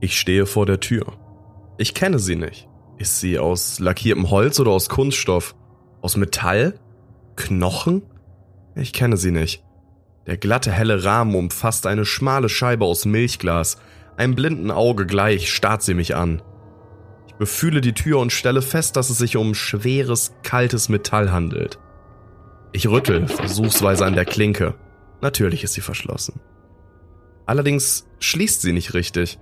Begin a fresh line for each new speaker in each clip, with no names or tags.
Ich stehe vor der Tür. Ich kenne sie nicht. Ist sie aus lackiertem Holz oder aus Kunststoff? Aus Metall? Knochen? Ich kenne sie nicht. Der glatte helle Rahmen umfasst eine schmale Scheibe aus Milchglas. Einem blinden Auge gleich starrt sie mich an. Ich befühle die Tür und stelle fest, dass es sich um schweres, kaltes Metall handelt. Ich rüttel versuchsweise an der Klinke. Natürlich ist sie verschlossen. Allerdings schließt sie nicht richtig.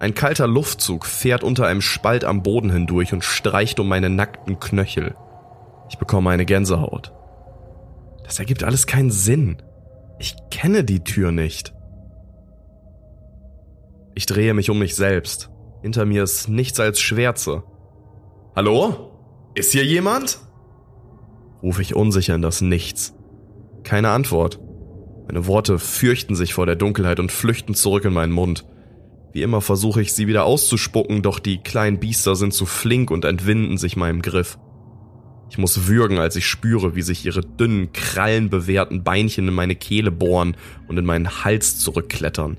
Ein kalter Luftzug fährt unter einem Spalt am Boden hindurch und streicht um meine nackten Knöchel. Ich bekomme eine Gänsehaut. Das ergibt alles keinen Sinn. Ich kenne die Tür nicht. Ich drehe mich um mich selbst. Hinter mir ist nichts als Schwärze. Hallo? Ist hier jemand? rufe ich unsicher in das Nichts. Keine Antwort. Meine Worte fürchten sich vor der Dunkelheit und flüchten zurück in meinen Mund. Wie immer versuche ich sie wieder auszuspucken, doch die kleinen Biester sind zu flink und entwinden sich meinem Griff. Ich muss würgen, als ich spüre, wie sich ihre dünnen, krallenbewehrten Beinchen in meine Kehle bohren und in meinen Hals zurückklettern.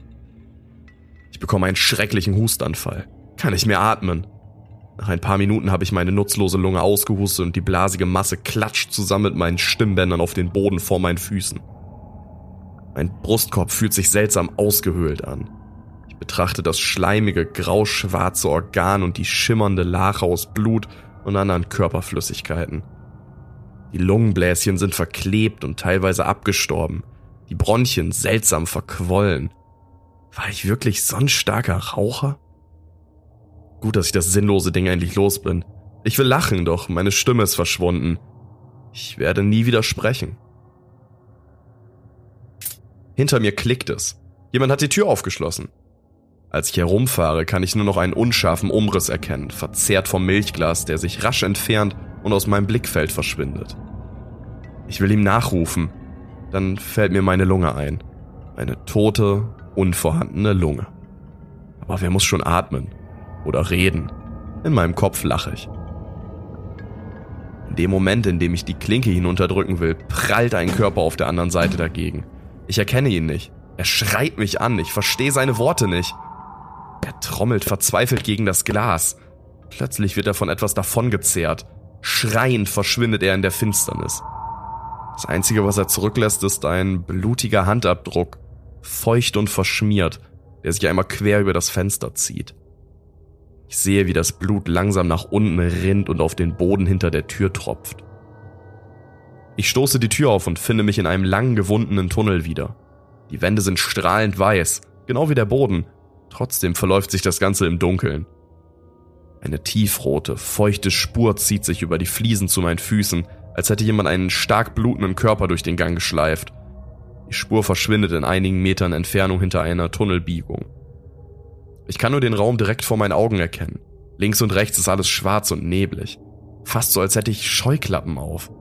Ich bekomme einen schrecklichen Hustanfall. Kann ich mehr atmen. Nach ein paar Minuten habe ich meine nutzlose Lunge ausgehustet und die blasige Masse klatscht zusammen mit meinen Stimmbändern auf den Boden vor meinen Füßen. Mein Brustkorb fühlt sich seltsam ausgehöhlt an. Betrachte das schleimige, grauschwarze Organ und die schimmernde Lache aus Blut und anderen Körperflüssigkeiten. Die Lungenbläschen sind verklebt und teilweise abgestorben, die Bronchien seltsam verquollen. War ich wirklich so ein starker Raucher? Gut, dass ich das sinnlose Ding endlich los bin. Ich will lachen, doch meine Stimme ist verschwunden. Ich werde nie wieder sprechen. Hinter mir klickt es. Jemand hat die Tür aufgeschlossen. Als ich herumfahre, kann ich nur noch einen unscharfen Umriss erkennen, verzerrt vom Milchglas, der sich rasch entfernt und aus meinem Blickfeld verschwindet. Ich will ihm nachrufen, dann fällt mir meine Lunge ein. Eine tote, unvorhandene Lunge. Aber wer muss schon atmen? oder reden. In meinem Kopf lache ich. In dem Moment, in dem ich die Klinke hinunterdrücken will, prallt ein Körper auf der anderen Seite dagegen. Ich erkenne ihn nicht. Er schreit mich an, ich verstehe seine Worte nicht. Trommelt verzweifelt gegen das Glas. Plötzlich wird er von etwas davongezerrt. Schreiend verschwindet er in der Finsternis. Das Einzige, was er zurücklässt, ist ein blutiger Handabdruck, feucht und verschmiert, der sich einmal quer über das Fenster zieht. Ich sehe, wie das Blut langsam nach unten rinnt und auf den Boden hinter der Tür tropft. Ich stoße die Tür auf und finde mich in einem langen gewundenen Tunnel wieder. Die Wände sind strahlend weiß, genau wie der Boden. Trotzdem verläuft sich das Ganze im Dunkeln. Eine tiefrote, feuchte Spur zieht sich über die Fliesen zu meinen Füßen, als hätte jemand einen stark blutenden Körper durch den Gang geschleift. Die Spur verschwindet in einigen Metern Entfernung hinter einer Tunnelbiegung. Ich kann nur den Raum direkt vor meinen Augen erkennen. Links und rechts ist alles schwarz und neblig. Fast so, als hätte ich Scheuklappen auf.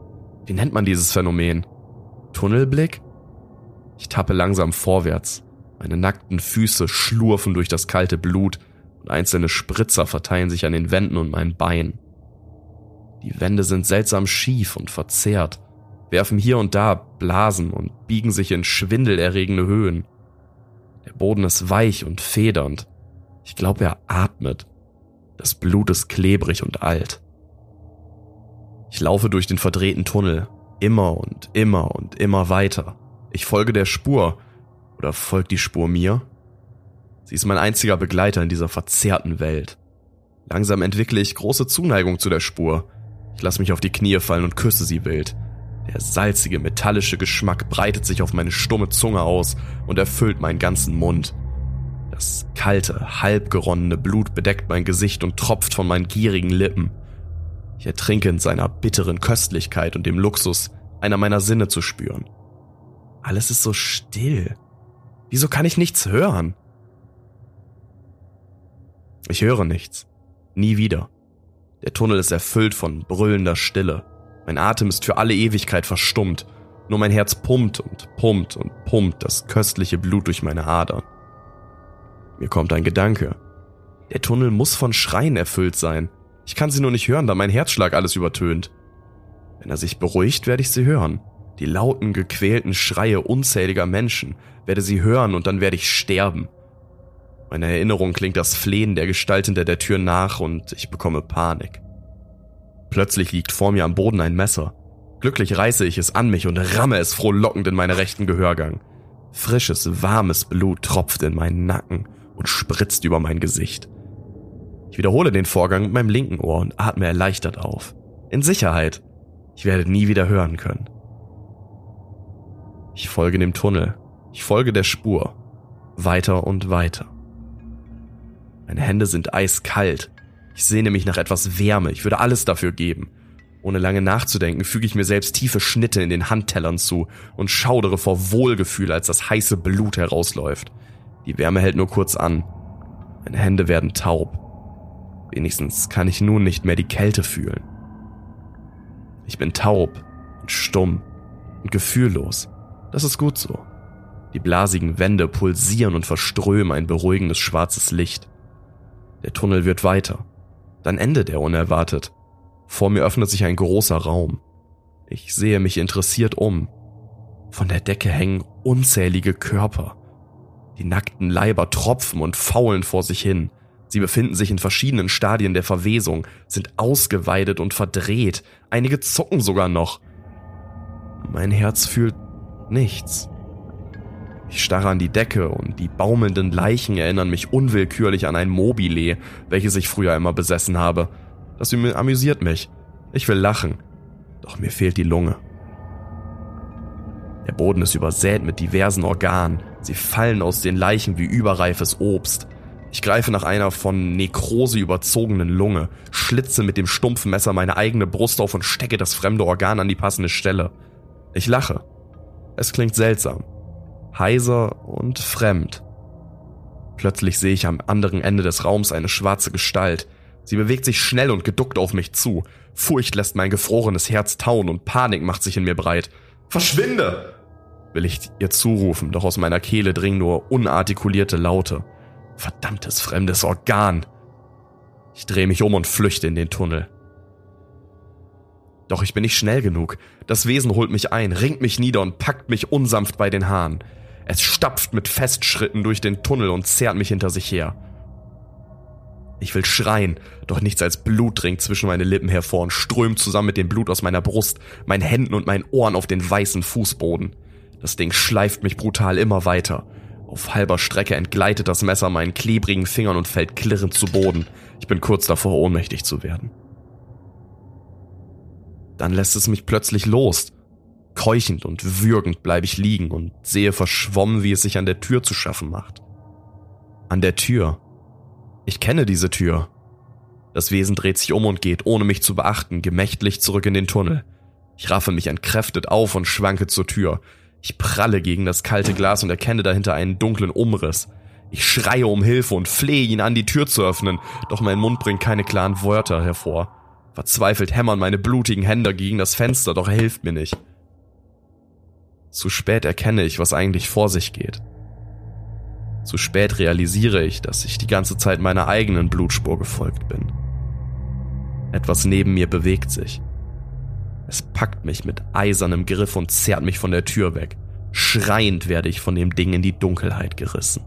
Wie nennt man dieses Phänomen? Tunnelblick? Ich tappe langsam vorwärts. Meine nackten Füße schlurfen durch das kalte Blut und einzelne Spritzer verteilen sich an den Wänden und meinen Beinen. Die Wände sind seltsam schief und verzerrt, werfen hier und da Blasen und biegen sich in schwindelerregende Höhen. Der Boden ist weich und federnd, ich glaube, er atmet. Das Blut ist klebrig und alt. Ich laufe durch den verdrehten Tunnel, immer und immer und immer weiter. Ich folge der Spur. Oder folgt die Spur mir? Sie ist mein einziger Begleiter in dieser verzerrten Welt. Langsam entwickle ich große Zuneigung zu der Spur. Ich lasse mich auf die Knie fallen und küsse sie wild. Der salzige, metallische Geschmack breitet sich auf meine stumme Zunge aus und erfüllt meinen ganzen Mund. Das kalte, halbgeronnene Blut bedeckt mein Gesicht und tropft von meinen gierigen Lippen. Ich ertrinke in seiner bitteren Köstlichkeit und dem Luxus, einer meiner Sinne zu spüren. Alles ist so still. Wieso kann ich nichts hören? Ich höre nichts. Nie wieder. Der Tunnel ist erfüllt von brüllender Stille. Mein Atem ist für alle Ewigkeit verstummt. Nur mein Herz pumpt und pumpt und pumpt das köstliche Blut durch meine Adern. Mir kommt ein Gedanke. Der Tunnel muss von Schreien erfüllt sein. Ich kann sie nur nicht hören, da mein Herzschlag alles übertönt. Wenn er sich beruhigt, werde ich sie hören. Die lauten, gequälten Schreie unzähliger Menschen werde sie hören und dann werde ich sterben. Meine Erinnerung klingt das Flehen der Gestalt hinter der Tür nach und ich bekomme Panik. Plötzlich liegt vor mir am Boden ein Messer. Glücklich reiße ich es an mich und ramme es frohlockend in meinen rechten Gehörgang. Frisches, warmes Blut tropft in meinen Nacken und spritzt über mein Gesicht. Ich wiederhole den Vorgang mit meinem linken Ohr und atme erleichtert auf. In Sicherheit. Ich werde nie wieder hören können. Ich folge dem Tunnel. Ich folge der Spur. Weiter und weiter. Meine Hände sind eiskalt. Ich sehne mich nach etwas Wärme. Ich würde alles dafür geben. Ohne lange nachzudenken, füge ich mir selbst tiefe Schnitte in den Handtellern zu und schaudere vor Wohlgefühl, als das heiße Blut herausläuft. Die Wärme hält nur kurz an. Meine Hände werden taub. Wenigstens kann ich nun nicht mehr die Kälte fühlen. Ich bin taub und stumm und gefühllos. Das ist gut so. Die blasigen Wände pulsieren und verströmen ein beruhigendes schwarzes Licht. Der Tunnel wird weiter. Dann endet er unerwartet. Vor mir öffnet sich ein großer Raum. Ich sehe mich interessiert um. Von der Decke hängen unzählige Körper. Die nackten Leiber tropfen und faulen vor sich hin. Sie befinden sich in verschiedenen Stadien der Verwesung, sind ausgeweidet und verdreht, einige zucken sogar noch. Mein Herz fühlt nichts. Ich starre an die Decke und die baumelnden Leichen erinnern mich unwillkürlich an ein Mobile, welches ich früher immer besessen habe. Das amüsiert mich. Ich will lachen, doch mir fehlt die Lunge. Der Boden ist übersät mit diversen Organen. Sie fallen aus den Leichen wie überreifes Obst. Ich greife nach einer von Nekrose überzogenen Lunge, schlitze mit dem stumpfen Messer meine eigene Brust auf und stecke das fremde Organ an die passende Stelle. Ich lache. Es klingt seltsam. Heiser und fremd. Plötzlich sehe ich am anderen Ende des Raums eine schwarze Gestalt. Sie bewegt sich schnell und geduckt auf mich zu. Furcht lässt mein gefrorenes Herz tauen und Panik macht sich in mir breit. Verschwinde! will ich ihr zurufen, doch aus meiner Kehle dringen nur unartikulierte Laute. Verdammtes fremdes Organ. Ich drehe mich um und flüchte in den Tunnel. Doch ich bin nicht schnell genug. Das Wesen holt mich ein, ringt mich nieder und packt mich unsanft bei den Haaren. Es stapft mit Festschritten durch den Tunnel und zerrt mich hinter sich her. Ich will schreien, doch nichts als Blut dringt zwischen meine Lippen hervor und strömt zusammen mit dem Blut aus meiner Brust, meinen Händen und meinen Ohren auf den weißen Fußboden. Das Ding schleift mich brutal immer weiter. Auf halber Strecke entgleitet das Messer meinen klebrigen Fingern und fällt klirrend zu Boden. Ich bin kurz davor, ohnmächtig zu werden. Dann lässt es mich plötzlich los. Keuchend und würgend bleibe ich liegen und sehe verschwommen, wie es sich an der Tür zu schaffen macht. An der Tür. Ich kenne diese Tür. Das Wesen dreht sich um und geht, ohne mich zu beachten, gemächtlich zurück in den Tunnel. Ich raffe mich entkräftet auf und schwanke zur Tür. Ich pralle gegen das kalte Glas und erkenne dahinter einen dunklen Umriss. Ich schreie um Hilfe und flehe ihn an, die Tür zu öffnen, doch mein Mund bringt keine klaren Wörter hervor. Verzweifelt hämmern meine blutigen Hände gegen das Fenster, doch er hilft mir nicht. Zu spät erkenne ich, was eigentlich vor sich geht. Zu spät realisiere ich, dass ich die ganze Zeit meiner eigenen Blutspur gefolgt bin. Etwas neben mir bewegt sich. Es packt mich mit eisernem Griff und zerrt mich von der Tür weg. Schreiend werde ich von dem Ding in die Dunkelheit gerissen.